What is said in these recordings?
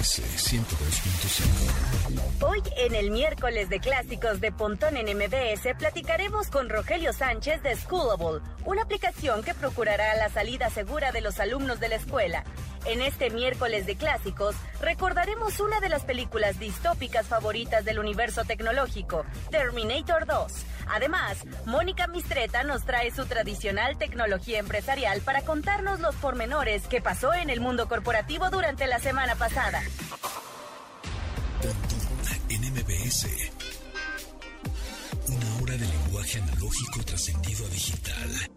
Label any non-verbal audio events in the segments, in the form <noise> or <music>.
MBS 102.5. Hoy en el miércoles de clásicos de Pontón en MBS platicaremos con Rogelio Sánchez de Schoolable, una aplicación que procurará la salida segura de los alumnos de la escuela. En este miércoles de clásicos recordaremos una de las películas distópicas favoritas del universo tecnológico, Terminator 2. Además, Mónica Mistreta nos trae su tradicional tecnología empresarial para contarnos los pormenores que pasó en el mundo corporativo durante la semana pasada. en MBS. Una hora de lenguaje analógico trascendido a digital.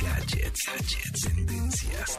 Gadgets, tendencias.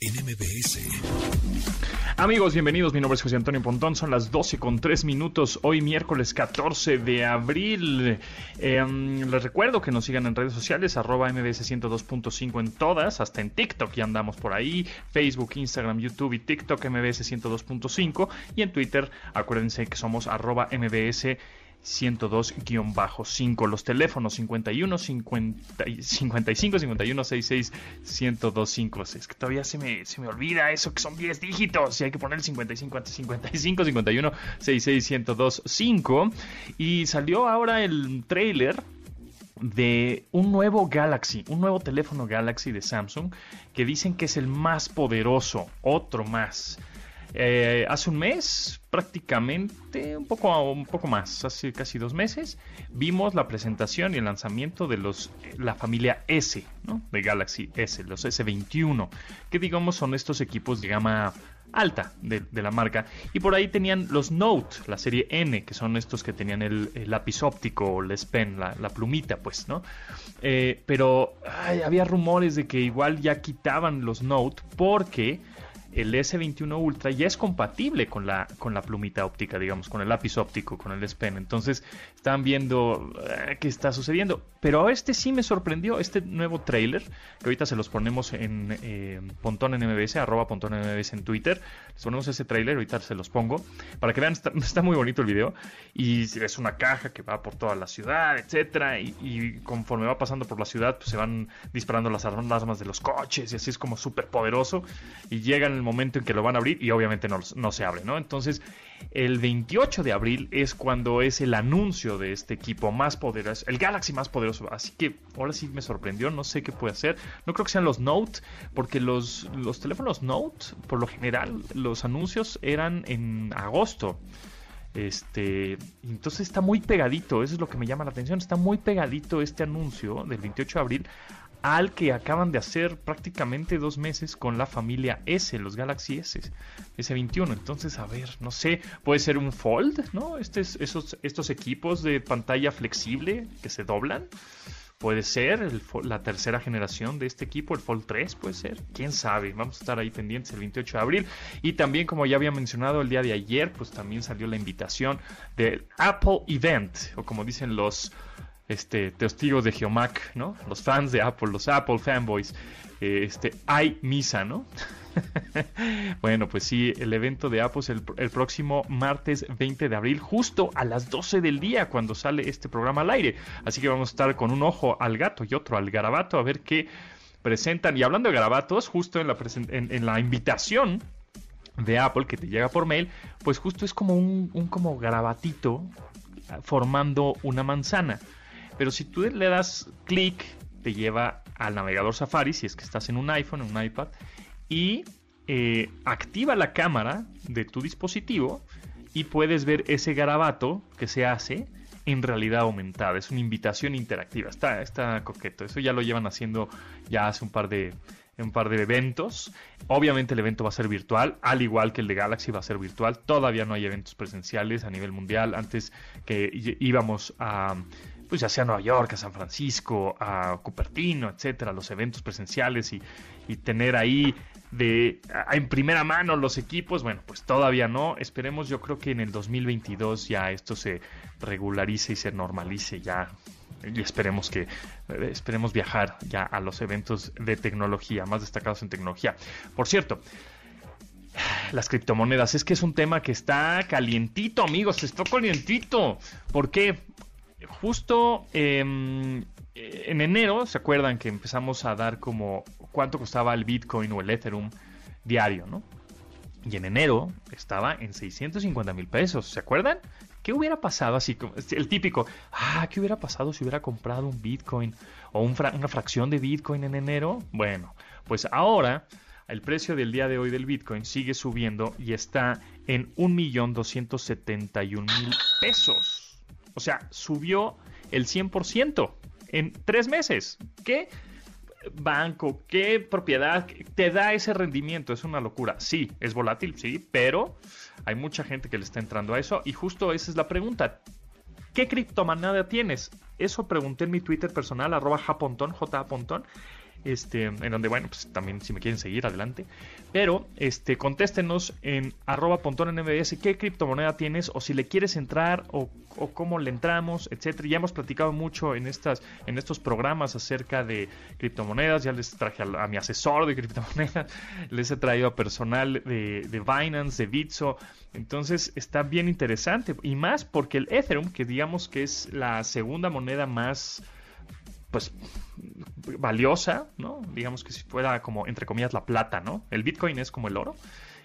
en MBS. Amigos, bienvenidos. Mi nombre es José Antonio Pontón. Son las 12 con 3 minutos. Hoy miércoles 14 de abril. Em, les recuerdo que nos sigan en redes sociales, arroba MBS 102.5 en todas, hasta en TikTok ya andamos por ahí. Facebook, Instagram, YouTube y TikTok MBS 102.5. Y en Twitter, acuérdense que somos arroba MBS 102-5. Los teléfonos 51 50, 55 51 66 1025. Es que todavía se me, se me olvida eso que son 10 dígitos y hay que poner el 55 antes 55 51 66 1025. Y salió ahora el trailer de un nuevo Galaxy, un nuevo teléfono Galaxy de Samsung que dicen que es el más poderoso, otro más. Eh, hace un mes, prácticamente, un poco, un poco más, hace casi dos meses, vimos la presentación y el lanzamiento de los la familia S. De Galaxy S, los S21, que digamos son estos equipos de gama alta de, la marca. Y por ahí tenían los Note, la serie N, que son estos que tenían el, lápiz óptico el pen, la, plumita, pues, ¿no? Eh, pero había rumores de que igual ya quitaban los Note porque el S21 Ultra ya es compatible con la, con la plumita óptica, digamos, con el lápiz óptico, con el S Pen. Entonces, están viendo eh, qué está sucediendo. Pero este sí me sorprendió, este nuevo trailer, que ahorita se los ponemos en eh, Pontón en MBS, arroba Pontón en MBS en Twitter. Les ponemos ese trailer, ahorita se los pongo, para que vean, está, <laughs> muy bonito el video. Y es una caja que va por toda la ciudad, etcétera. Y, conforme va pasando por la ciudad, pues se van disparando las armas de los coches, y así es como súper poderoso. Y llegan el momento en que lo van a abrir y obviamente no, no se abre, ¿no? Entonces, el 28 de abril es cuando es el anuncio de este equipo más poderoso, el Galaxy más poderoso. Así que ahora sí me sorprendió, no sé qué puede hacer. No creo que sean los Note, porque los, los teléfonos Note, por lo general, los anuncios eran en agosto. Este, entonces está muy pegadito, eso es lo que me llama la atención, está muy pegadito este anuncio del 28 de abril al que acaban de hacer prácticamente dos meses con la familia S, los Galaxy S, S21. Entonces, a ver, no sé, puede ser un Fold, ¿no? Este estos equipos de pantalla flexible que se doblan. Puede ser la tercera generación de este equipo, el Fold 3 puede ser. Quién sabe, vamos a estar ahí pendientes el 28 de abril. Y también, como ya había mencionado el día de ayer, pues también salió la invitación del Apple Event, o como dicen los este, testigos de Geomac, ¿no? Los fans de Apple, los Apple fanboys, eh, este, hay misa, ¿no? <laughs> bueno, pues sí, el evento de Apple es el, próximo martes 20 de abril, justo a las 12 del día, cuando sale este programa al aire. Así que vamos a estar con un ojo al gato y otro al garabato a ver qué presentan. Y hablando de garabatos, justo en la, en, la invitación de Apple que te llega por mail, pues justo es como un, un como garabatito formando una manzana. Pero si tú le das clic, te lleva al navegador Safari, si es que estás en un iPhone, en un iPad, y eh, activa la cámara de tu dispositivo y puedes ver ese garabato que se hace en realidad aumentada. Es una invitación interactiva. Está, está coqueto. Eso ya lo llevan haciendo ya hace un par de un par de eventos. Obviamente el evento va a ser virtual, al igual que el de Galaxy va a ser virtual. Todavía no hay eventos presenciales a nivel mundial. Antes que íbamos a pues ya sea a Nueva York, a San Francisco, a Cupertino, etcétera, los eventos presenciales y, tener ahí de en primera mano los equipos, bueno, pues todavía no. Esperemos, yo creo que en el 2022 ya esto se regularice y se normalice ya. Y esperemos que eh, esperemos viajar ya a los eventos de tecnología, más destacados en tecnología. Por cierto, las criptomonedas. Es que es un tema que está calientito, amigos, está calientito. ¿Por qué? Justo em, en enero, ¿se acuerdan que empezamos a dar como cuánto costaba el Bitcoin o el Ethereum diario, ¿no? Y en enero estaba en 650 mil pesos, ¿se acuerdan? ¿Qué hubiera pasado así? El típico, ah, ¿qué hubiera pasado si hubiera comprado un Bitcoin o una fracción de Bitcoin en enero? Bueno, pues ahora el precio del día de hoy del Bitcoin sigue subiendo y está en 1.271.000 pesos. O sea, subió el 100% en tres meses. ¿Qué banco, qué propiedad te da ese rendimiento? Es una locura. Sí, es volátil, sí, pero hay mucha gente que le está entrando a eso y justo esa es la pregunta. ¿Qué criptomoneda tienes? Eso pregunté en mi Twitter personal, arroba japontón, este, en donde, bueno, pues también si me quieren seguir, adelante. Pero, este, contéstenos en arroba qué criptomoneda tienes o si le quieres entrar o, cómo le entramos, etcétera. Ya hemos platicado mucho en, estas, en estos programas acerca de criptomonedas. Ya les traje a, mi asesor de criptomonedas, <laughs> les he traído a personal de, de Binance, de Bitso. Entonces está bien interesante y más porque el Ethereum, que digamos que es la segunda moneda más pues valiosa, ¿no? Digamos que si fuera como entre comillas la plata, ¿no? El Bitcoin es como el oro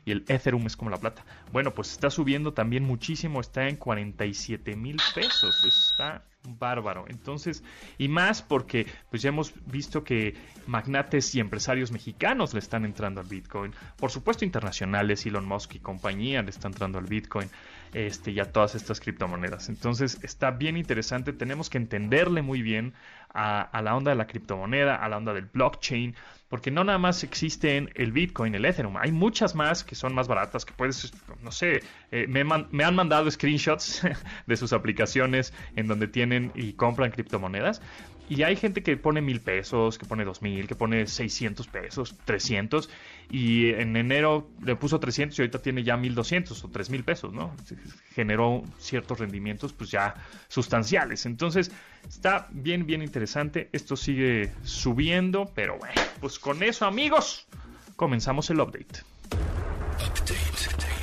y el Ethereum es como la plata. Bueno, pues está subiendo también muchísimo, está en 47 mil pesos, está bárbaro. Entonces, y más porque pues ya hemos visto que magnates y empresarios mexicanos le están entrando al Bitcoin. Por supuesto, internacionales, Elon Musk y compañía le están entrando al Bitcoin este, y a todas estas criptomonedas. Entonces, está bien interesante, tenemos que entenderle muy bien a, la onda de la criptomoneda, a la onda del blockchain, porque no nada más existen el Bitcoin, el Ethereum, hay muchas más que son más baratas, que puedes, no sé, eh, me, me, han mandado screenshots <laughs> de sus aplicaciones en donde tienen y compran criptomonedas y hay gente que pone mil pesos, que pone dos mil, que pone 600 pesos, 300. Y en enero le puso 300 y ahorita tiene ya 1200 o 3000 pesos, ¿no? Generó ciertos rendimientos, pues ya sustanciales. Entonces, está bien, bien interesante. Esto sigue subiendo, pero bueno, pues con eso, amigos, comenzamos el update. Update. update.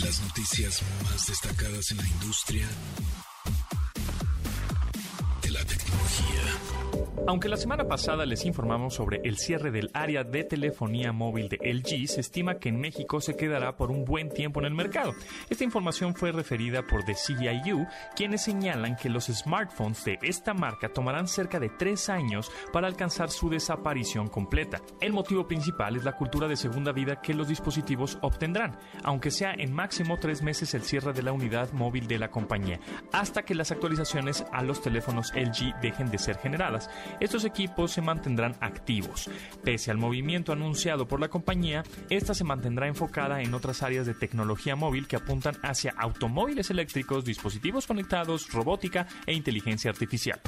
Las noticias más destacadas en la industria Aunque la semana pasada les informamos sobre el cierre del área de telefonía móvil de LG, se estima que en México se quedará por un buen tiempo en el mercado. Esta información fue referida por The CIU, quienes señalan que los smartphones de esta marca tomarán cerca de tres años para alcanzar su desaparición completa. El motivo principal es la cultura de segunda vida que los dispositivos obtendrán, aunque sea en máximo tres meses el cierre de la unidad móvil de la compañía, hasta que las actualizaciones a los teléfonos LG dejen de ser generadas. Estos equipos se mantendrán activos. Pese al movimiento anunciado por la compañía, esta se mantendrá enfocada en otras áreas de tecnología móvil que apuntan hacia automóviles eléctricos, dispositivos conectados, robótica e inteligencia artificial.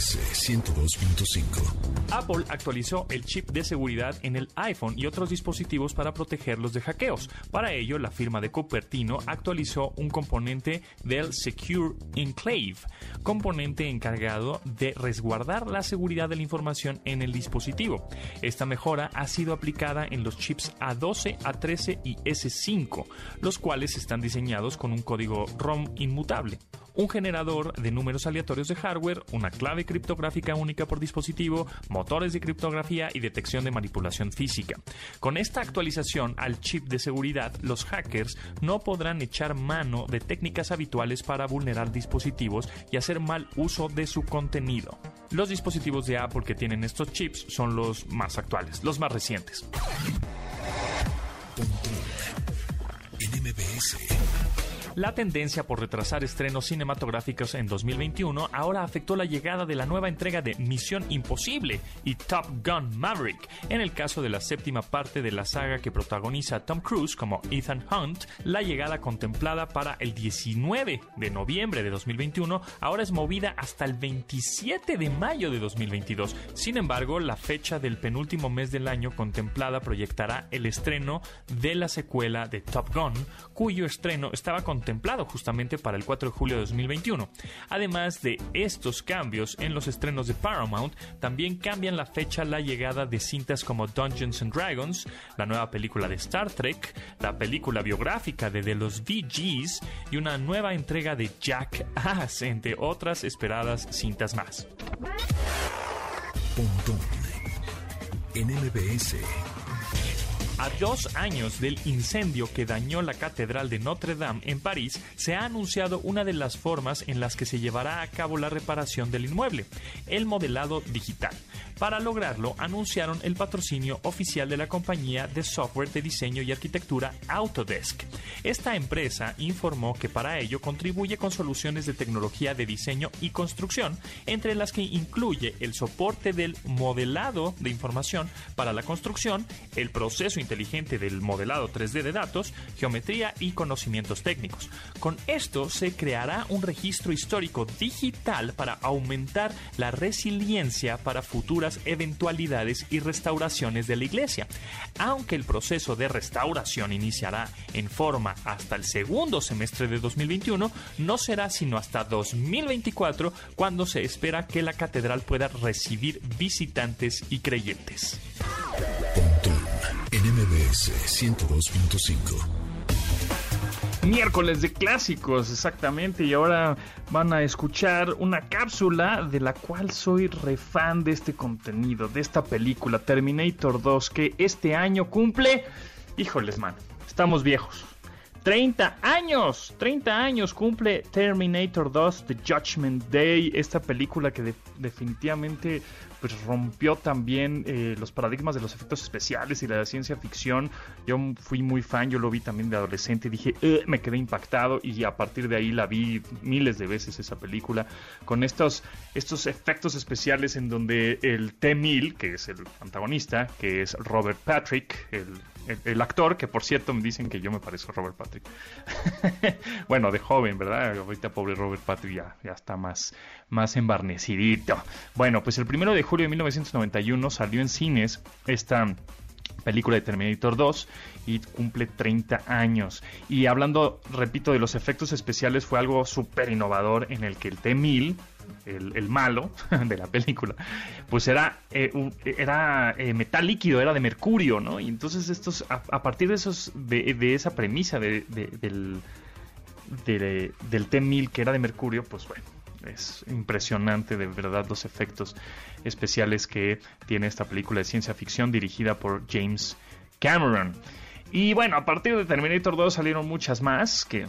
NMBS 102.5. Apple actualizó el chip de seguridad en el iPhone y otros dispositivos para protegerlos de hackeos. Para ello, la firma de Cupertino actualizó un componente del Secure Enclave, componente encargado de resguardar la seguridad de la información en el dispositivo. Esta mejora ha sido aplicada en los chips A12, A13 y S5, los cuales están diseñados con un código ROM inmutable un generador de números aleatorios de hardware, una clave criptográfica única por dispositivo, motores de criptografía y detección de manipulación física. Con esta actualización al chip de seguridad, los hackers no podrán echar mano de técnicas habituales para vulnerar dispositivos y hacer mal uso de su contenido. Los dispositivos de Apple que tienen estos chips son los más actuales, los más recientes. La tendencia por retrasar estrenos cinematográficos en 2021 ahora afectó la llegada de la nueva entrega de Misión Imposible y Top Gun Maverick. En el caso de la séptima parte de la saga que protagoniza Tom Cruise como Ethan Hunt, la llegada contemplada para el 19 de noviembre de 2021 ahora es movida hasta el 27 de mayo de 2022. Sin embargo, la fecha del penúltimo mes del año contemplada proyectará el estreno de la secuela de Top Gun, cuyo estreno estaba contemplado contemplado justamente para el 4 de julio de 2021. Además de estos cambios en los estrenos de Paramount, también cambian la fecha la llegada de cintas como Dungeons and Dragons, la nueva película de Star Trek, la película biográfica de The Los VGs y una nueva entrega de Jack Ass, entre otras esperadas cintas más. en MBS. A dos años del incendio que dañó la Catedral de Notre Dame en París, se ha anunciado una de las formas en las que se llevará a cabo la reparación del inmueble, el modelado digital. Para lograrlo, anunciaron el patrocinio oficial de la compañía de software de diseño y arquitectura Autodesk. Esta empresa informó que para ello contribuye con soluciones de tecnología de diseño y construcción, entre las que incluye el soporte del modelado de información para la construcción, el proceso inteligente del modelado 3D de datos, geometría y conocimientos técnicos. Con esto se creará un registro histórico digital para aumentar la resiliencia para futuras eventualidades y restauraciones de la iglesia. Aunque el proceso de restauración iniciará en forma hasta el segundo semestre de 2021, no será sino hasta 2024 cuando se espera que la catedral pueda recibir visitantes y creyentes. en MBS 102.5 miércoles de clásicos, exactamente. Y ahora van a escuchar una cápsula de la cual soy refan de este contenido, de esta película, Terminator 2, que este año cumple. Híjoles, man, estamos viejos. 30 años, 30 años cumple Terminator 2 The Judgment Day, esta película que definitivamente pues rompió también eh, los paradigmas de los efectos especiales y la ciencia ficción. Yo fui muy fan, yo lo vi también de adolescente, dije, eh", me quedé impactado y a partir de ahí la vi miles de veces esa película con estos, estos efectos especiales en donde el T-1000, que es el antagonista, que es Robert Patrick, el el, actor, que por cierto me dicen que yo me parezco a Robert Patrick. <laughs> bueno, de joven, ¿verdad? Ahorita pobre Robert Patrick ya, ya está más, más embarnecidito. Bueno, pues el primero de julio de 1991 salió en cines esta película de Terminator 2 y cumple 30 años. Y hablando, repito, de los efectos especiales, fue algo súper innovador en el que el T-1000 el, malo <laughs> de la película, pues era, eh, era eh, metal líquido, era de mercurio, ¿no? Y entonces estos, a, partir de esos, de, esa premisa de, del, del T-1000 que era de mercurio, pues bueno, es impresionante de verdad los efectos especiales que tiene esta película de ciencia ficción dirigida por James Cameron. Y bueno, a partir de Terminator 2 salieron muchas más que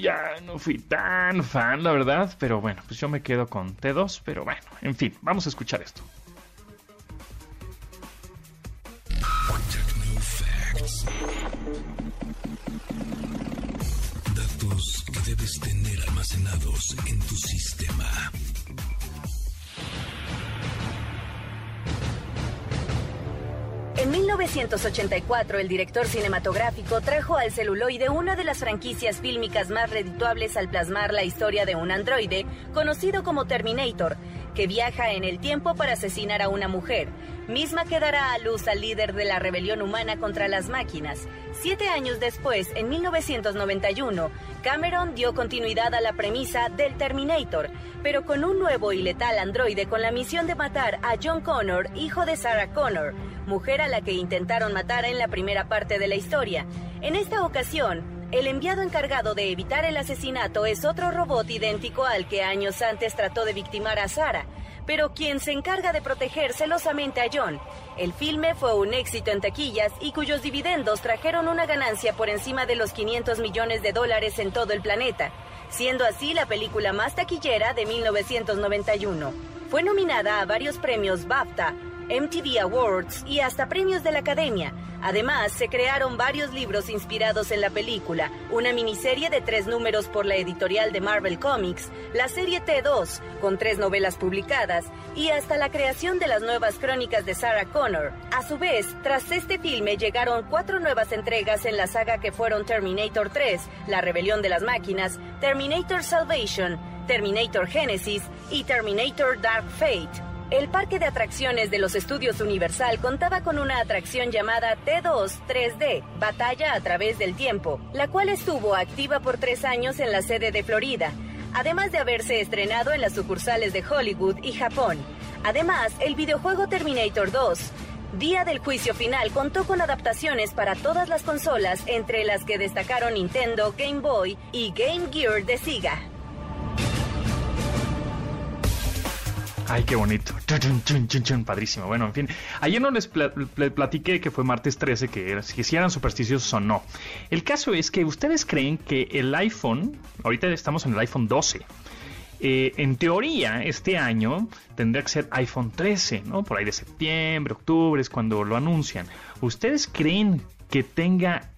ya no fui tan fan, la verdad. Pero bueno, pues yo me quedo con T2. Pero bueno, en fin, vamos a escuchar esto. Datos que debes tener almacenados en tu sistema. En 1984, el director cinematográfico trajo al celuloide una de las franquicias fílmicas más redituables al plasmar la historia de un androide conocido como Terminator, que viaja en el tiempo para asesinar a una mujer, misma que dará a luz al líder de la rebelión humana contra las máquinas. Siete años después, en 1991, Cameron dio continuidad a la premisa del Terminator, pero con un nuevo y letal androide con la misión de matar a John Connor, hijo de Sarah Connor, mujer a la que intentaron matar en la primera parte de la historia. En esta ocasión, el enviado encargado de evitar el asesinato es otro robot idéntico al que años antes trató de victimar a Sarah, pero quien se encarga de proteger celosamente a John. El filme fue un éxito en taquillas y cuyos dividendos trajeron una ganancia por encima de los 500 millones de dólares en todo el planeta, siendo así la película más taquillera de 1991. Fue nominada a varios premios BAFTA, MTV Awards y hasta premios de la Academia. Además, se crearon varios libros inspirados en la película, una miniserie de tres números por la editorial de Marvel Comics, la serie T2, con tres novelas publicadas, y hasta la creación de las nuevas crónicas de Sarah Connor. A su vez, tras este filme llegaron cuatro nuevas entregas en la saga que fueron Terminator 3, La Rebelión de las Máquinas, Terminator Salvation, Terminator Genesis y Terminator Dark Fate. El parque de atracciones de los estudios Universal contaba con una atracción llamada T2 3D, Batalla a través del tiempo, la cual estuvo activa por tres años en la sede de Florida, además de haberse estrenado en las sucursales de Hollywood y Japón. Además, el videojuego Terminator 2 Día del juicio final contó con adaptaciones para todas las consolas, entre las que destacaron Nintendo, Game Boy y Game Gear de Sega. Ay, qué bonito. Padrísimo. Bueno, en fin. Ayer no les platiqué que fue martes 13, que, si eran supersticiosos o no. El caso es que ustedes creen que el iPhone, ahorita estamos en el iPhone 12, eh, en teoría, este año tendría que ser iPhone 13, ¿no? Por ahí de septiembre, octubre es cuando lo anuncian. ¿Ustedes creen que tenga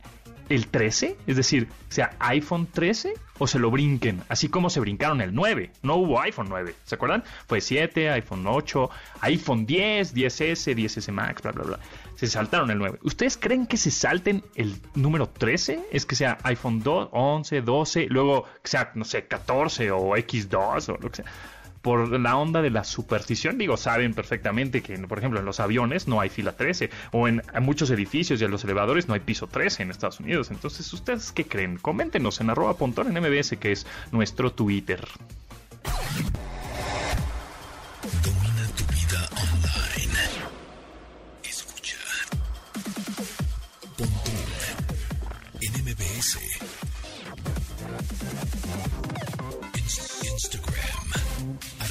el 13? Es decir, sea iPhone 13 o se lo brinquen, así como se brincaron el 9. No hubo iPhone 9, ¿se acuerdan? Fue 7, iPhone 8, iPhone 10, 10S, 10S Max, bla, bla, bla se saltaron el 9. ¿Ustedes creen que se salten el número 13? Es que sea iPhone 2, 11, 12, luego que sea, no sé, 14 o X2 o lo que sea. Por la onda de la superstición, digo, saben perfectamente que, por ejemplo, en los aviones no hay fila 13, o en, muchos edificios y en los elevadores no hay piso 13 en Estados Unidos. Entonces, ¿ustedes qué creen? Coméntenos en arroba MBS, que es nuestro Twitter.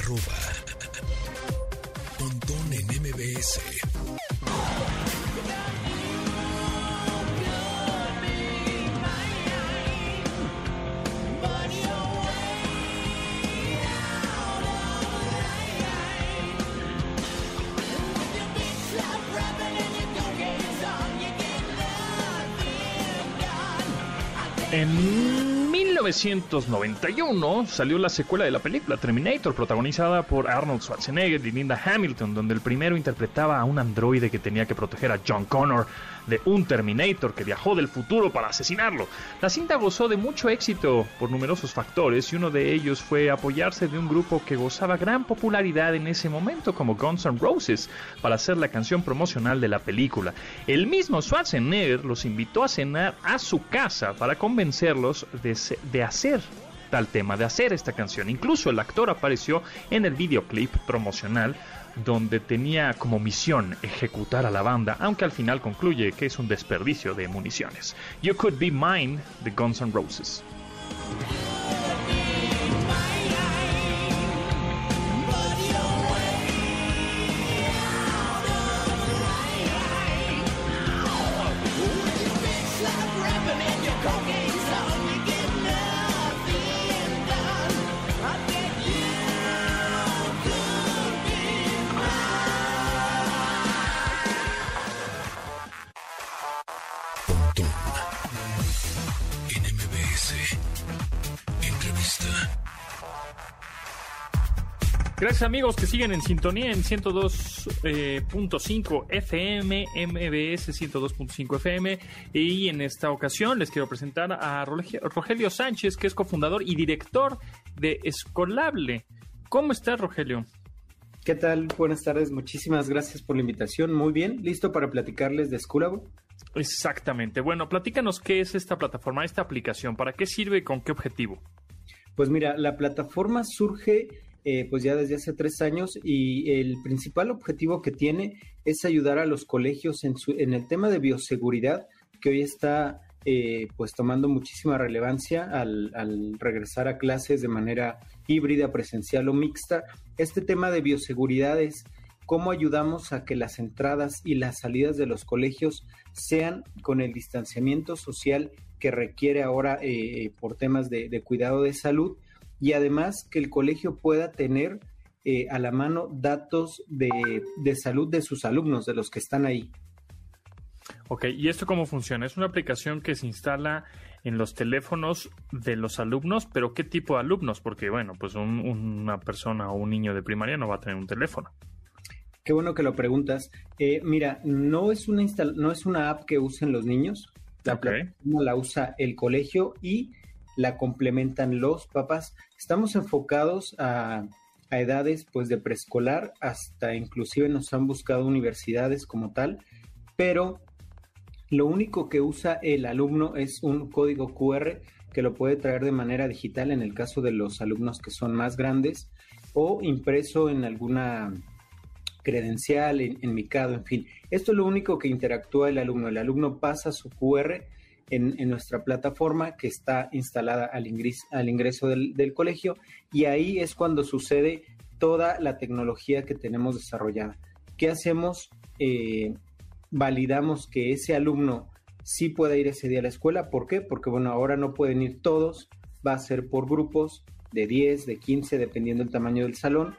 Arroba Pontón en MBS. 1991 salió la secuela de la película Terminator, protagonizada por Arnold Schwarzenegger y Linda Hamilton, donde el primero interpretaba a un androide que tenía que proteger a John Connor de un Terminator que viajó del futuro para asesinarlo. La cinta gozó de mucho éxito por numerosos factores y uno de ellos fue apoyarse de un grupo que gozaba gran popularidad en ese momento como Guns N' Roses para hacer la canción promocional de la película. El mismo Schwarzenegger los invitó a cenar a su casa para convencerlos de, de hacer tal tema, de hacer esta canción. Incluso el actor apareció en el videoclip promocional donde tenía como misión ejecutar a la banda, aunque al final concluye que es un desperdicio de municiones. You Could Be Mine de Guns N' Roses. Gracias amigos que siguen en sintonía en 102.5 FM, MBS 102.5 FM y en esta ocasión les quiero presentar a Rogelio Sánchez que es cofundador y director de Escolable. ¿Cómo estás Rogelio? ¿Qué tal? Buenas tardes, muchísimas gracias por la invitación. Muy bien, ¿listo para platicarles de Escolable? Exactamente. Bueno, platícanos qué es esta plataforma, esta aplicación, para qué sirve y con qué objetivo. Pues mira, la plataforma surge eh, pues ya desde hace tres años y el principal objetivo que tiene es ayudar a los colegios en, su, en el tema de bioseguridad que hoy está eh, pues tomando muchísima relevancia al, regresar a clases de manera híbrida, presencial o mixta. Este tema de bioseguridad es cómo ayudamos a que las entradas y las salidas de los colegios sean con el distanciamiento social que requiere ahora eh, por temas de cuidado de salud y además que el colegio pueda tener eh, a la mano datos de, salud de sus alumnos, de los que están ahí. Ok, ¿y esto cómo funciona? Es una aplicación que se instala en los teléfonos de los alumnos, pero ¿qué tipo de alumnos? Porque, bueno, pues una persona o un niño de primaria no va a tener un teléfono. Qué bueno que lo preguntas. Eh, mira, no es, una no es una app que usen los niños, la la usa el colegio y la complementan los papás. Estamos enfocados a, a edades pues de preescolar hasta inclusive nos han buscado universidades como tal, pero lo único que usa el alumno es un código QR que lo puede traer de manera digital en el caso de los alumnos que son más grandes o impreso en alguna credencial, en, en Micado, en fin. Esto es lo único que interactúa el alumno. El alumno pasa su QR en, nuestra plataforma que está instalada al, ingreso, al ingreso del, colegio y ahí es cuando sucede toda la tecnología que tenemos desarrollada. ¿Qué hacemos? Eh, validamos que ese alumno sí pueda ir ese día a la escuela. ¿Por qué? Porque bueno, ahora no pueden ir todos, va a ser por grupos de 10, de 15, dependiendo del tamaño del salón.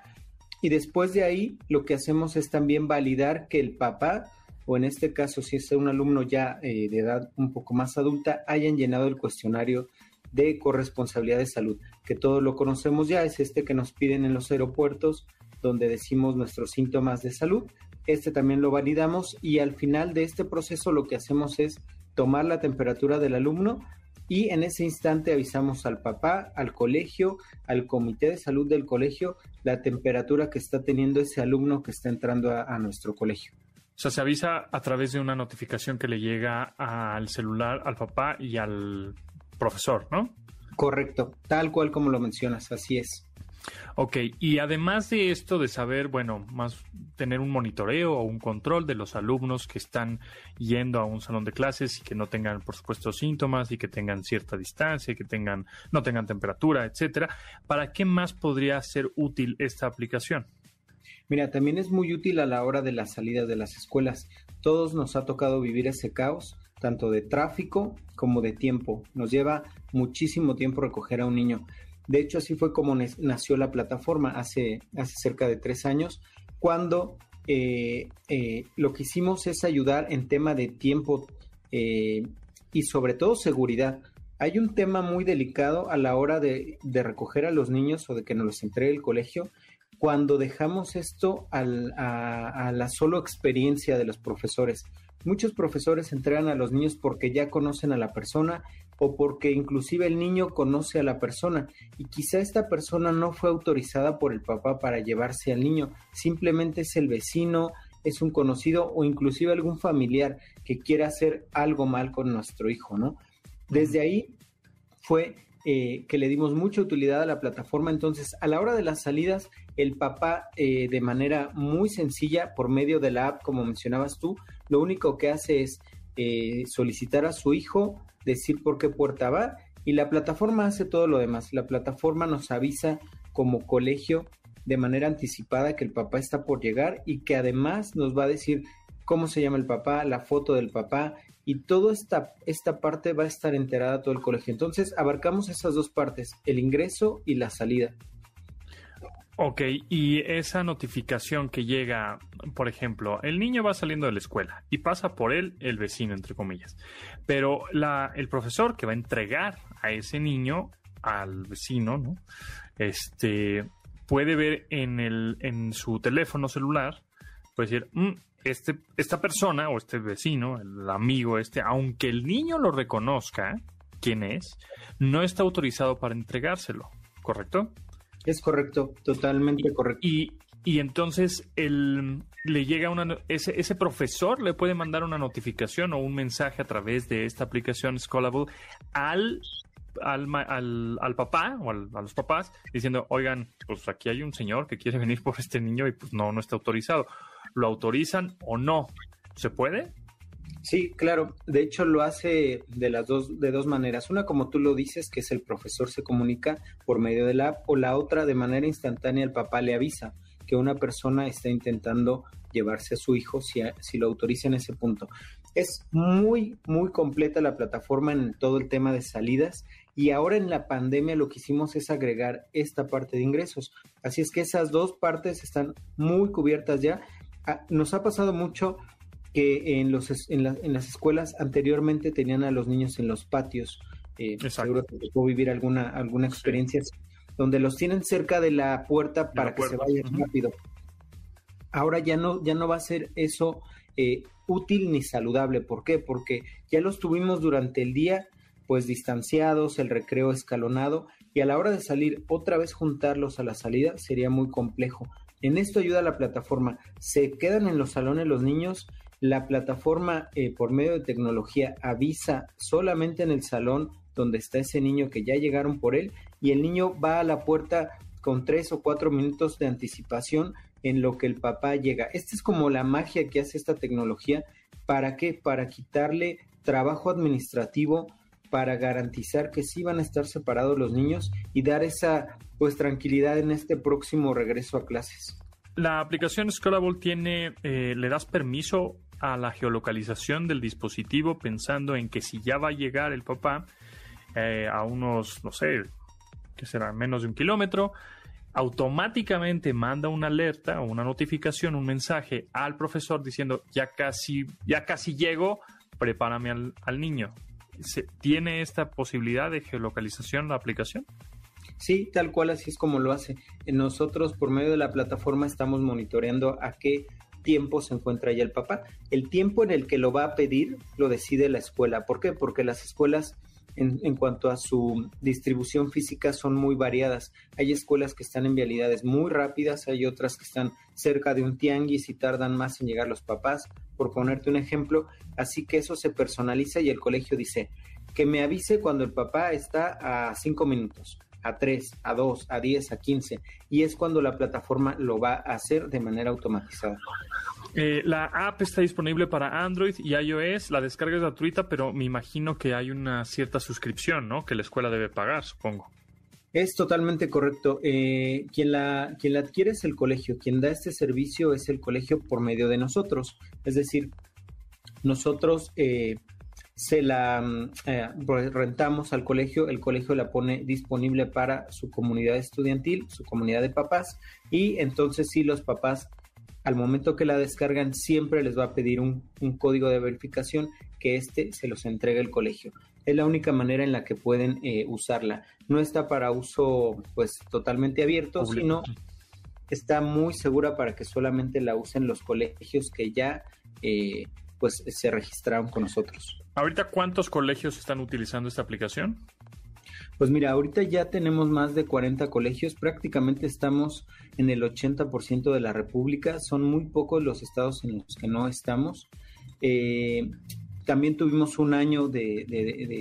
Y después de ahí, lo que hacemos es también validar que el papá o en este caso si es un alumno ya eh, de edad un poco más adulta, hayan llenado el cuestionario de corresponsabilidad de salud, que todos lo conocemos ya, es este que nos piden en los aeropuertos, donde decimos nuestros síntomas de salud. Este también lo validamos y al final de este proceso lo que hacemos es tomar la temperatura del alumno y en ese instante avisamos al papá, al colegio, al comité de salud del colegio, la temperatura que está teniendo ese alumno que está entrando a nuestro colegio. O sea, se avisa a través de una notificación que le llega al celular, al papá y al profesor, ¿no? Correcto, tal cual como lo mencionas, así es. Ok, y además de esto de saber, bueno, más tener un monitoreo o un control de los alumnos que están yendo a un salón de clases y que no tengan, por supuesto, síntomas y que tengan cierta distancia, y que tengan, no tengan temperatura, etcétera, ¿para qué más podría ser útil esta aplicación? Mira, también es muy útil a la hora de la salida de las escuelas. Todos nos ha tocado vivir ese caos, tanto de tráfico como de tiempo. Nos lleva muchísimo tiempo recoger a un niño. De hecho, así fue como nació la plataforma hace, hace cerca de tres años, cuando eh, eh, lo que hicimos es ayudar en tema de tiempo eh, y sobre todo seguridad. Hay un tema muy delicado a la hora de, de recoger a los niños o de que nos los entregue el colegio cuando dejamos esto a, la solo experiencia de los profesores. Muchos profesores entregan a los niños porque ya conocen a la persona o porque inclusive el niño conoce a la persona y quizá esta persona no fue autorizada por el papá para llevarse al niño, simplemente es el vecino, es un conocido o inclusive algún familiar que quiera hacer algo mal con nuestro hijo, ¿no? Desde ahí fue eh, que le dimos mucha utilidad a la plataforma. Entonces, a la hora de las salidas, el papá, eh, de manera muy sencilla, por medio de la app, como mencionabas tú, lo único que hace es eh, solicitar a su hijo, decir por qué puerta va, y la plataforma hace todo lo demás. La plataforma nos avisa como colegio de manera anticipada que el papá está por llegar y que además nos va a decir cómo se llama el papá, la foto del papá y toda esta, esta parte va a estar enterada todo el colegio. Entonces abarcamos esas dos partes, el ingreso y la salida. Ok, y esa notificación que llega, por ejemplo, el niño va saliendo de la escuela y pasa por él el vecino, entre comillas, pero el profesor que va a entregar a ese niño al vecino, ¿no? Este puede ver en, el, en su teléfono celular, puede decir, mm, este, esta persona o este vecino, el amigo este, aunque el niño lo reconozca, quién es, no está autorizado para entregárselo, ¿correcto? Es correcto, totalmente correcto. Y, y entonces el, le llega una, ese, ese profesor le puede mandar una notificación o un mensaje a través de esta aplicación Scholable al al, al, papá o a los papás diciendo, oigan, pues aquí hay un señor que quiere venir por este niño y pues no, no está autorizado lo autorizan o no. ¿Se puede? Sí, claro. De hecho, lo hace de las dos, de dos maneras. Una, como tú lo dices, que es el profesor se comunica por medio de la app, o la otra, de manera instantánea, el papá le avisa que una persona está intentando llevarse a su hijo si, si lo autoriza en ese punto. Es muy, muy completa la plataforma en todo el tema de salidas y ahora en la pandemia lo que hicimos es agregar esta parte de ingresos. Así es que esas dos partes están muy cubiertas ya nos ha pasado mucho que en, los, en, las escuelas anteriormente tenían a los niños en los patios. Eh, seguro que puedo vivir alguna, alguna experiencia donde los tienen cerca de la puerta para que se vayan rápido. Ahora ya no, ya no va a ser eso eh, útil ni saludable. ¿Por qué? Porque ya los tuvimos durante el día pues distanciados, el recreo escalonado y a la hora de salir otra vez juntarlos a la salida sería muy complejo. En esto ayuda la plataforma. Se quedan en los salones los niños. La plataforma eh, por medio de tecnología avisa solamente en el salón donde está ese niño que ya llegaron por él y el niño va a la puerta con tres o cuatro minutos de anticipación en lo que el papá llega. Esta es como la magia que hace esta tecnología. ¿Para qué? Para quitarle trabajo administrativo, para garantizar que sí van a estar separados los niños y dar esa pues tranquilidad en este próximo regreso a clases. La aplicación Scalable tiene, eh, le das permiso a la geolocalización del dispositivo pensando en que si ya va a llegar el papá eh, a unos, no sé, que será menos de un kilómetro, automáticamente manda una alerta o una notificación, un mensaje al profesor diciendo ya casi, ya casi llego, prepárame al, niño. ¿Se, ¿Tiene esta posibilidad de geolocalización la aplicación? Sí, tal cual así es como lo hace. Nosotros por medio de la plataforma estamos monitoreando a qué tiempo se encuentra ya el papá. El tiempo en el que lo va a pedir lo decide la escuela. ¿Por qué? Porque las escuelas en, cuanto a su distribución física son muy variadas. Hay escuelas que están en vialidades muy rápidas, hay otras que están cerca de un tianguis y tardan más en llegar los papás, por ponerte un ejemplo. Así que eso se personaliza y el colegio dice que me avise cuando el papá está a cinco minutos a tres, a dos, a diez, a quince, y es cuando la plataforma lo va a hacer de manera automatizada. Eh, la app está disponible para Android y iOS, la descarga es gratuita, pero me imagino que hay una cierta suscripción, ¿no? Que la escuela debe pagar, supongo. Es totalmente correcto. Eh, quien, la, quien la adquiere es el colegio, quien da este servicio es el colegio por medio de nosotros. Es decir, nosotros eh, se la rentamos al colegio, el colegio la pone disponible para su comunidad estudiantil, su comunidad de papás, y entonces sí los papás al momento que la descargan siempre les va a pedir un, código de verificación que éste se los entregue el colegio. Es la única manera en la que pueden eh, usarla. No está para uso pues totalmente abierto, sino está muy segura para que solamente la usen los colegios que ya eh, pues se registraron con nosotros. ¿Ahorita cuántos colegios están utilizando esta aplicación? Pues mira, ahorita ya tenemos más de 40 colegios, prácticamente estamos en el 80% de la República, son muy pocos los estados en los que no estamos. Eh, también tuvimos un año de,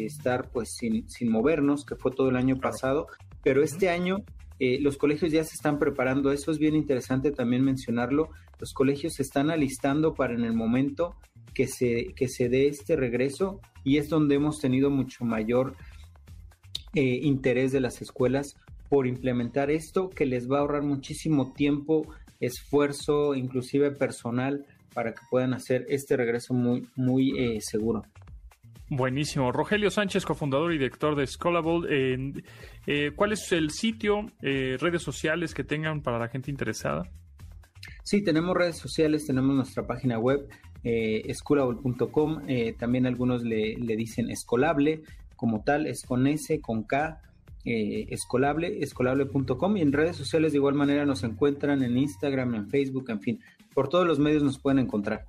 estar pues sin, movernos, que fue todo el año pasado, pero este año eh, los colegios ya se están preparando, eso es bien interesante también mencionarlo, los colegios se están alistando para en el momento que se, que se dé este regreso y es donde hemos tenido mucho mayor eh, interés de las escuelas por implementar esto que les va a ahorrar muchísimo tiempo, esfuerzo, inclusive personal, para que puedan hacer este regreso muy, muy eh, seguro. Buenísimo. Rogelio Sánchez, cofundador y director de Scholable. Eh, ¿Cuál es el sitio, redes sociales que tengan para la gente interesada? Sí, tenemos redes sociales, tenemos nuestra página web, eh, schoolable.com. también algunos le, le, dicen Escolable como tal, es con S, con K, eh, escolable, escolable.com y en redes sociales de igual manera nos encuentran en Instagram, en Facebook, en fin, por todos los medios nos pueden encontrar.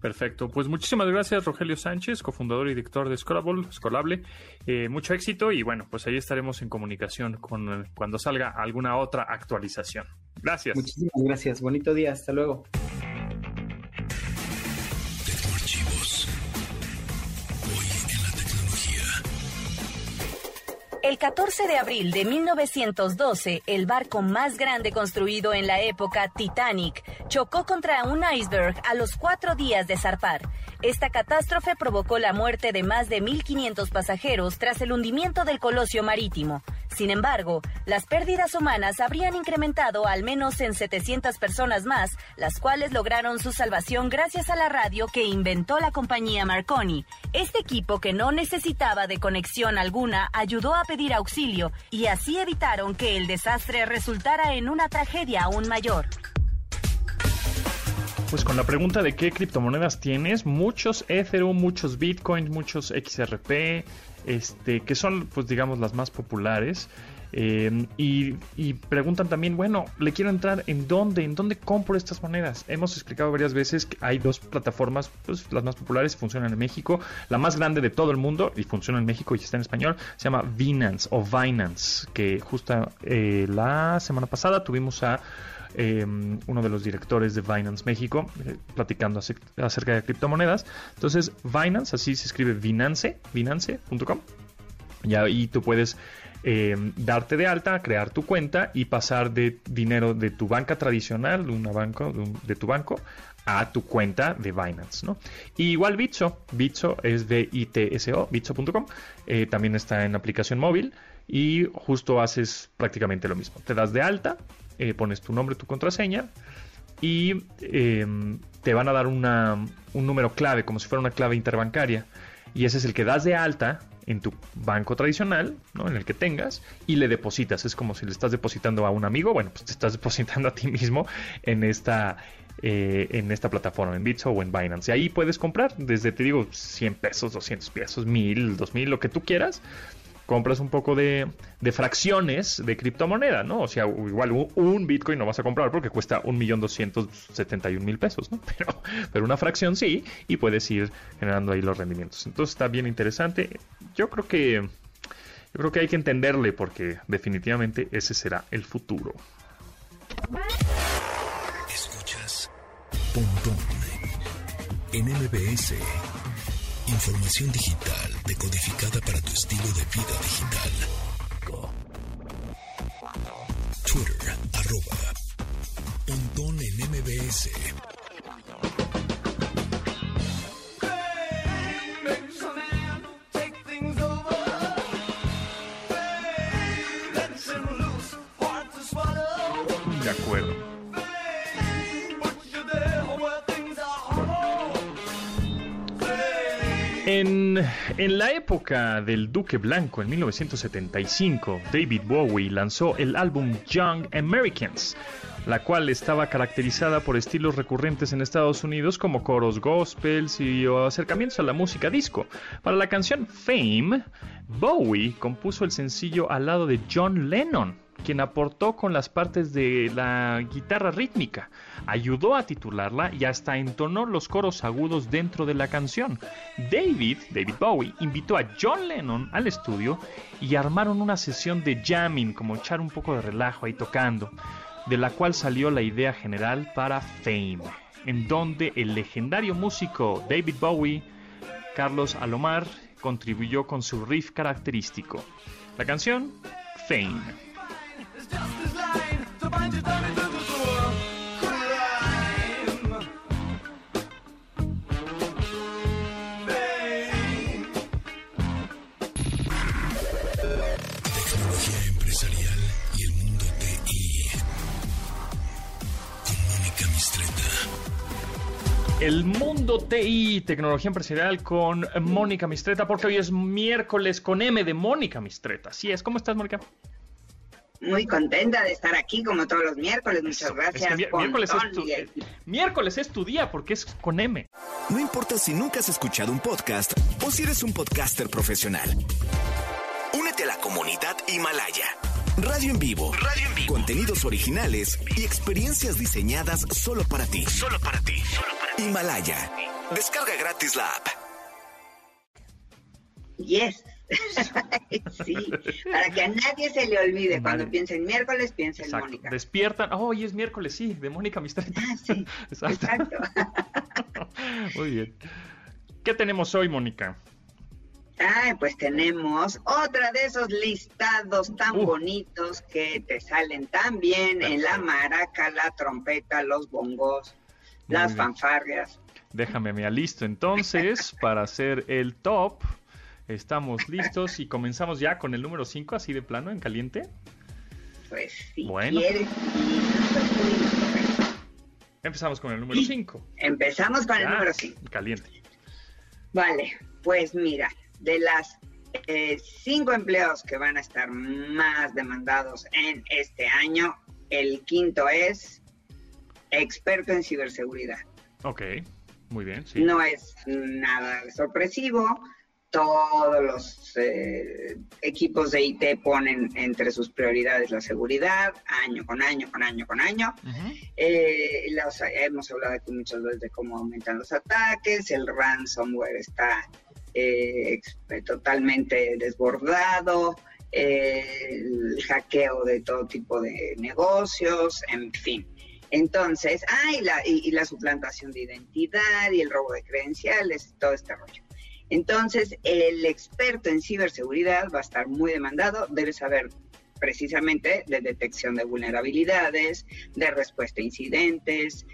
Perfecto, pues muchísimas gracias Rogelio Sánchez, cofundador y director de Scolable, Escolable. Eh, mucho éxito y bueno, pues ahí estaremos en comunicación con cuando salga alguna otra actualización. Gracias. Muchísimas gracias, bonito día, hasta luego. El 14 de abril de 1912, el barco más grande construido en la época Titanic chocó contra un iceberg a los cuatro días de zarpar. Esta catástrofe provocó la muerte de más de 1.500 pasajeros tras el hundimiento del colosio marítimo. Sin embargo, las pérdidas humanas habrían incrementado al menos en 700 personas más, las cuales lograron su salvación gracias a la radio que inventó la compañía Marconi. Este equipo que no necesitaba de conexión alguna ayudó a pedir auxilio y así evitaron que el desastre resultara en una tragedia aún mayor. Pues con la pregunta de qué criptomonedas tienes, muchos Ethereum, muchos Bitcoin, muchos XRP, este, que son, pues digamos, las más populares. Eh, y, preguntan también, bueno, le quiero entrar en dónde, en dónde compro estas monedas. Hemos explicado varias veces que hay dos plataformas, pues las más populares funcionan en México. La más grande de todo el mundo y funciona en México y está en español se llama Binance o Binance, que justo eh, la semana pasada tuvimos a em, uno de los directores de Binance México eh, platicando acerca de criptomonedas. Entonces, Binance, así se escribe Binance, binance.com. Y ahí tú puedes Em, darte de alta, crear tu cuenta y pasar de dinero de tu banca tradicional, de, una banco, de, tu banco, a tu cuenta de Binance, ¿no? igual Bitso, Bitso es de ITSO, bitso.com, eh, también está en aplicación móvil y justo haces prácticamente lo mismo. Te das de alta, eh, pones tu nombre, tu contraseña y em, te van a dar una, un número clave, como si fuera una clave interbancaria. Y ese es el que das de alta en tu banco tradicional, ¿no? En el que tengas y le depositas. Es como si le estás depositando a un amigo, bueno, pues te estás <laughs> depositando a ti mismo en esta, eh, en esta plataforma, en Bitso o en Binance. Y ahí puedes comprar desde, te digo, 100 pesos, 200 pesos, 1000, 2000, lo que tú quieras compras un poco de, fracciones de criptomoneda, ¿no? O sea, igual un, Bitcoin no vas a comprar porque cuesta un millón mil pesos, ¿no? <laughs> Pero, pero una fracción sí, y puedes ir generando ahí los rendimientos. Entonces está bien interesante. Yo creo que, yo creo que hay que entenderle porque definitivamente ese será el futuro. Escuchas Pontón en MBS. Información digital decodificada para tu estilo de vida digital. Twitter, arroba, pontón en MBS. En, la época del Duque Blanco, en 1975, David Bowie lanzó el álbum Young Americans, la cual estaba caracterizada por estilos recurrentes en Estados Unidos como coros gospels y acercamientos a la música disco. Para la canción Fame, Bowie compuso el sencillo al lado de John Lennon, quien aportó con las partes de la guitarra rítmica, ayudó a titularla y hasta entonó los coros agudos dentro de la canción. David, David Bowie, invitó a John Lennon al estudio y armaron una sesión de jamming, como echar un poco de relajo ahí tocando, de la cual salió la idea general para Fame, en donde el legendario músico David Bowie, Carlos Alomar, contribuyó con su riff característico. La canción Fame. Mundo TI, tecnología empresarial con Mónica Mistreta, porque hoy es miércoles con M de Mónica Mistreta. Así es, ¿cómo estás, Mónica? muy contenta de estar aquí como todos los miércoles. Muchas gracias. miércoles, es tu, miércoles es tu día porque es con M. No importa si nunca has escuchado un podcast o si eres un podcaster profesional. Únete a la comunidad Himalaya. Radio en vivo. Radio en vivo. Contenidos originales y experiencias diseñadas solo para ti. Solo para ti. Solo para ti. Himalaya. Descarga gratis la app. Yes. <laughs> sí, para que a nadie se le olvide. Cuando piensa en miércoles, piensa en Mónica. Despiertan. Oh, hoy es miércoles, sí, de Mónica Mistreta. Ah, sí. <laughs> Exacto. <laughs> Muy bien. ¿Qué tenemos hoy, Mónica? Ay, pues tenemos otra de esos listados tan bonitos que te salen tan bien en la maraca, la trompeta, los bongos, las fanfarrias. Déjame me alisto entonces <laughs> para hacer el top Estamos listos y comenzamos ya con el número 5, así de plano, en caliente. Pues si bueno. quieres. Empezamos con el número 5. Empezamos con el número 5. Caliente. Vale, pues mira, de las eh, cinco empleos que van a estar más demandados en este año, el quinto es experto en ciberseguridad. Ok, muy bien. No es nada sorpresivo todos los eh, equipos de IT ponen entre sus prioridades la seguridad, año con año, con año, con año. Eh, hemos hablado aquí muchas veces de cómo aumentan los ataques, el ransomware está eh, totalmente desbordado, el hackeo de todo tipo de negocios, en fin. Entonces, ah, la, y la suplantación de identidad y el robo de credenciales, todo este rollo. Entonces, el experto en ciberseguridad va a estar muy demandado, debe saber precisamente de detección de vulnerabilidades, de respuesta a incidentes,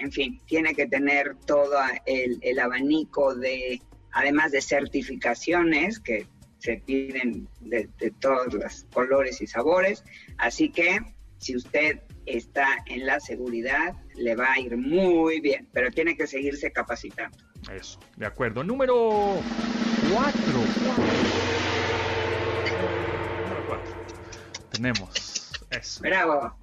en fin, tiene que tener todo el, abanico de, además de certificaciones que se piden de, de, todos los colores y sabores. Así que si usted está en la seguridad, le va a ir muy bien, pero tiene que seguirse capacitando. Eso, de acuerdo. Número 4. Número 4. Tenemos eso. Bravo.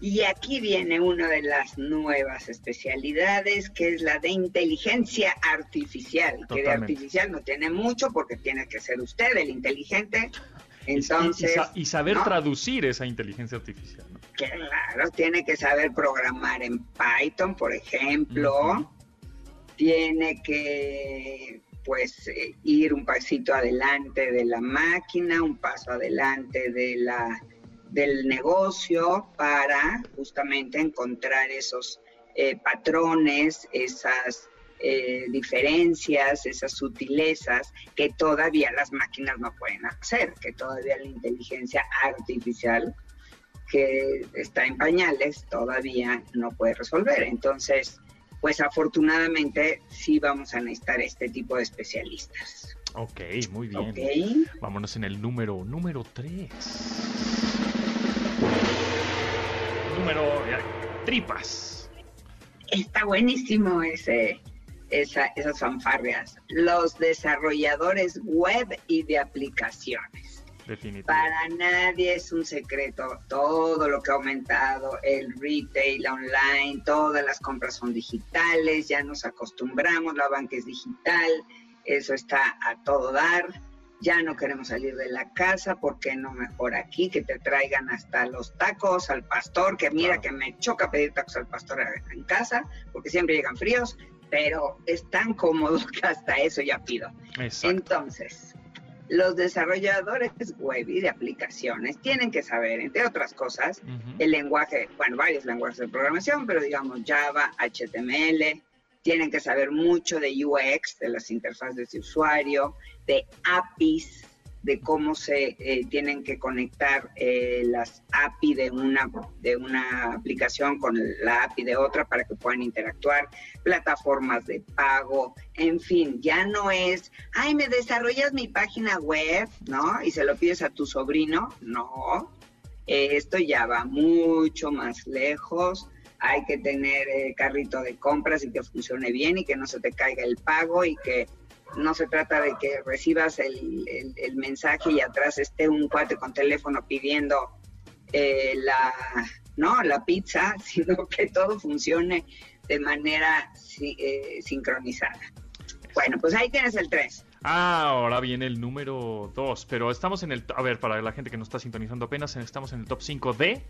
Y aquí viene una de las nuevas especialidades, que es la de inteligencia artificial, que de artificial no tiene mucho porque tiene que ser usted el inteligente. Entonces, y, saber traducir esa inteligencia artificial. Claro, tiene que saber programar en Python, por ejemplo tiene que pues eh, ir un pasito adelante de la máquina, un paso adelante de la, del negocio para justamente encontrar esos eh, patrones, esas eh, diferencias, esas sutilezas que todavía las máquinas no pueden hacer, que todavía la inteligencia artificial que está en pañales todavía no puede resolver. Entonces, pues afortunadamente sí vamos a necesitar este tipo de especialistas. Ok, muy bien. Vámonos en el número número 3. Número tripas. Está buenísimo ese, esas fanfarrias. Los desarrolladores web y de aplicaciones. Para nadie es un secreto todo lo que ha aumentado, el retail online, todas las compras son digitales, ya nos acostumbramos, la banca es digital, eso está a todo dar. Ya no queremos salir de la casa, ¿por qué no mejor aquí que te traigan hasta los tacos al pastor? Que mira que me choca pedir tacos al pastor en casa, porque siempre llegan fríos, pero es tan cómodo que hasta eso ya pido. Entonces, los desarrolladores web y de aplicaciones tienen que saber, entre otras cosas, el lenguaje, bueno, varios lenguajes de programación, pero digamos Java, HTML, tienen que saber mucho de UX, de las interfaces de usuario, de APIs, de cómo se eh, tienen que conectar eh, las API de una, de una aplicación con la API de otra para que puedan interactuar, plataformas de pago, en fin, ya no es, ay, me desarrollas mi página web, ¿no? Y se lo pides a tu sobrino, no, esto ya va mucho más lejos. Hay que tener eh, carrito de compras y que funcione bien y que no se te caiga el pago y que no se trata de que recibas el, mensaje y atrás esté un cuate con teléfono pidiendo eh, la, no, la pizza, <laughs> sino que todo funcione de manera eh, sincronizada. Bueno, pues ahí tienes el 3. Ah, ahora viene el número 2, pero estamos en el... A ver, para la gente que no está sintonizando apenas, estamos en el top 5 de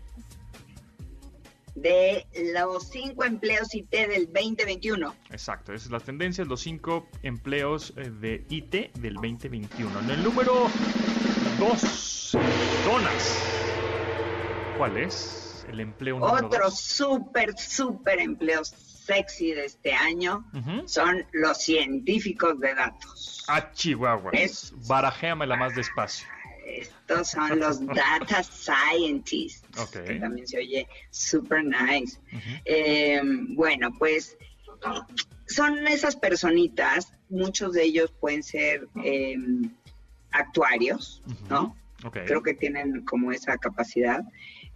de los cinco empleos IT del 2021. Exacto, esa es la tendencia, los cinco empleos eh, de IT del 2021. En el número 2, donas. ¿Cuál es el empleo número Otro súper, súper empleo sexy de este año son los científicos de datos. Ah, Chihuahua. Es... la más despacio. Estos son los <laughs> data scientists, que también se oye super nice. Eh, bueno, pues son esas personitas, muchos de ellos pueden ser em, actuarios, ¿no? Creo que tienen como esa capacidad.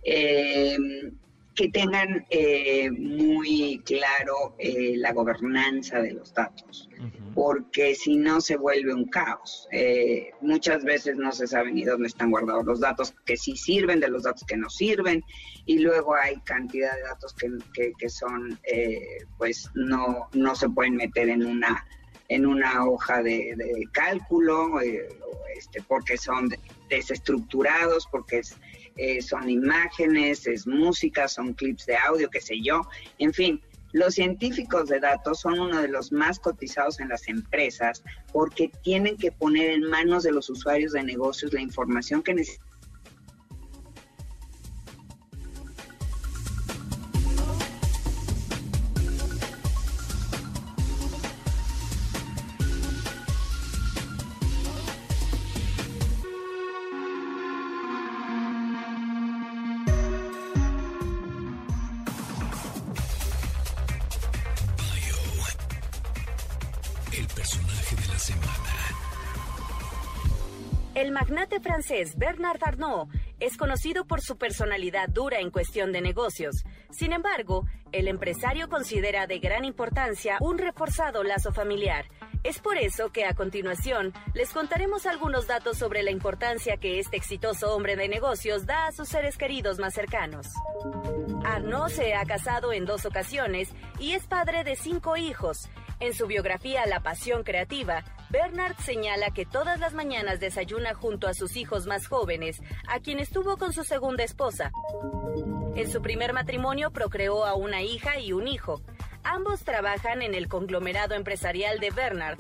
Em, que tengan eh, muy claro eh, la gobernanza de los datos, porque si no se vuelve un caos. Eh, muchas veces no se sabe ni dónde están guardados los datos que sí sirven, de los datos que no sirven, y luego hay cantidad de datos que, que, son, pues no, no se pueden meter en una en una hoja de, cálculo, eh, este, porque son desestructurados, porque eh, son imágenes, es música, son clips de audio, qué sé yo, en fin. Los científicos de datos son uno de los más cotizados en las empresas porque tienen que poner en manos de los usuarios de negocios la información que necesitan francés Bernard Arnault es conocido por su personalidad dura en cuestión de negocios. Sin embargo, el empresario considera de gran importancia un reforzado lazo familiar. Es por eso que a continuación les contaremos algunos datos sobre la importancia que este exitoso hombre de negocios da a sus seres queridos más cercanos. Arnaud se ha casado en dos ocasiones y es padre de cinco hijos. En su biografía La Pasión Creativa, Bernard señala que todas las mañanas desayuna junto a sus hijos más jóvenes, a quienes tuvo con su segunda esposa. En su primer matrimonio procreó a una hija y un hijo. Ambos trabajan en el conglomerado empresarial de Bernard.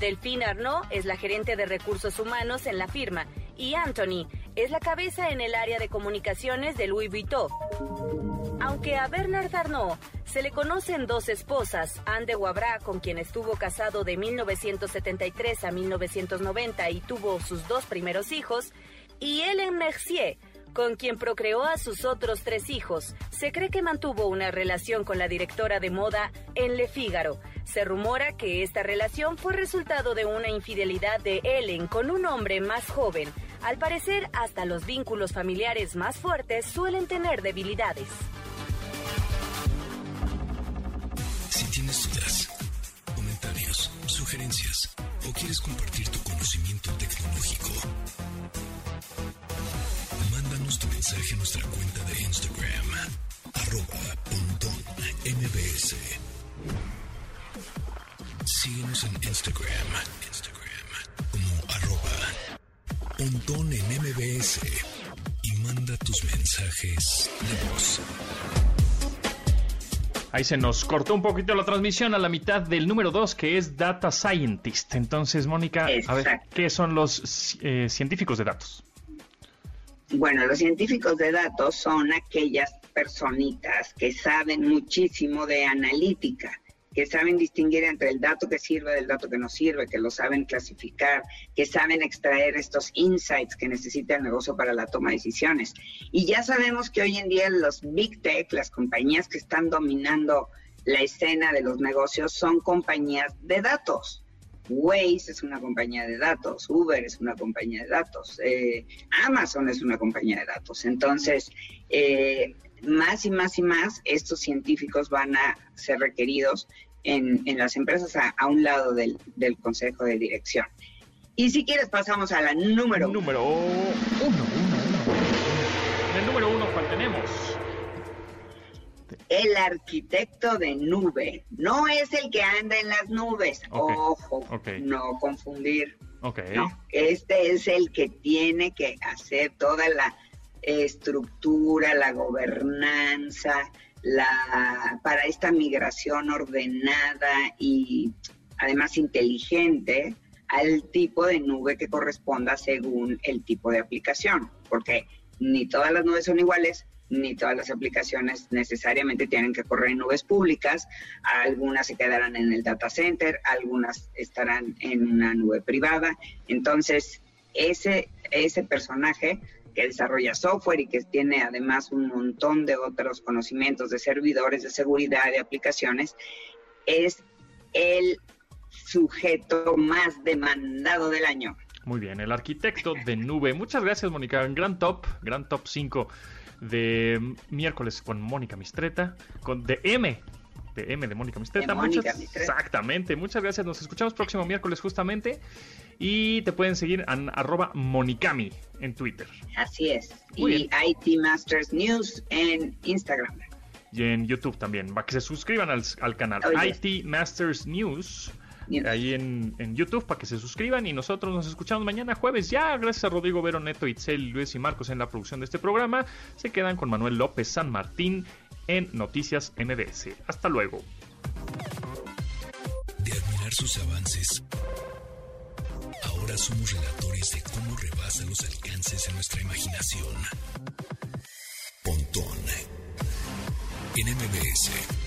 Delphine Arnaud es la gerente de recursos humanos en la firma y Anthony es la cabeza en el área de comunicaciones de Louis Vuitton. Aunque a Bernard Arnault se le conocen dos esposas, Anne de Wabra, con quien estuvo casado de 1973 a 1990 y tuvo sus dos primeros hijos, y Hélène Mercier, con quien procreó a sus otros tres hijos. Se cree que mantuvo una relación con la directora de moda en Le Figaro. Se rumora que esta relación fue resultado de una infidelidad de Ellen con un hombre más joven. Al parecer, hasta los vínculos familiares más fuertes suelen tener debilidades. Si tienes dudas, comentarios, sugerencias o quieres compartir tu conocimiento tecnológico, mándanos tu mensaje a nuestra cuenta de Instagram, arroba mbs. Síguenos en Instagram, Instagram como pontón en mbs y manda tus mensajes de voz. Ahí se nos cortó un poquito la transmisión a la mitad del número 2, que es Data Scientist. Entonces, Mónica, a ver, ¿qué son los eh, científicos de datos? Bueno, los científicos de datos son aquellas personitas que saben muchísimo de analítica que saben distinguir entre el dato que sirve del dato que no sirve, que lo saben clasificar, que saben extraer estos insights que necesita el negocio para la toma de decisiones. Y ya sabemos que hoy en día los big tech, las compañías que están dominando la escena de los negocios son compañías de datos. Waze es una compañía de datos, Uber es una compañía de datos, eh, Amazon es una compañía de datos. Entonces, eh, más y más y más estos científicos van a ser requeridos en, las empresas a, un lado del, consejo de dirección. Y si quieres pasamos a la número uno. Número uno, En el número uno, ¿cuál tenemos? El arquitecto de nube. No es el que anda en las nubes. Ojo, no confundir. este es el que tiene que hacer toda la estructura, la gobernanza, la, para esta migración ordenada y además inteligente al tipo de nube que corresponda según el tipo de aplicación, porque ni todas las nubes son iguales, ni todas las aplicaciones necesariamente tienen que correr en nubes públicas, algunas se quedarán en el data center, algunas estarán en una nube privada, entonces ese, ese personaje que desarrolla software y que tiene además un montón de otros conocimientos de servidores, de seguridad, de aplicaciones, es el sujeto más demandado del año. Muy bien, el arquitecto de nube. Muchas gracias, Mónica. Gran top, gran top 5 de miércoles con Mónica Mistreta, con de M de M de Mónica Mistreta. Exactamente, muchas gracias. Nos escuchamos próximo miércoles justamente. Y te pueden seguir en arroba Monicami en Twitter. Así es. y IT Masters News en Instagram. Y en YouTube también. Para que se suscriban al, canal. IT Masters News. ahí en, YouTube para que se suscriban y nosotros nos escuchamos mañana jueves ya. Gracias a Rodrigo Vero, Neto, Itzel, Luis y Marcos en la producción de este programa. Se quedan con Manuel López San Martín en Noticias MBS. Hasta luego. De admirar sus avances, ahora somos relatores de cómo rebasa los alcances en nuestra imaginación. Pontón en MBS.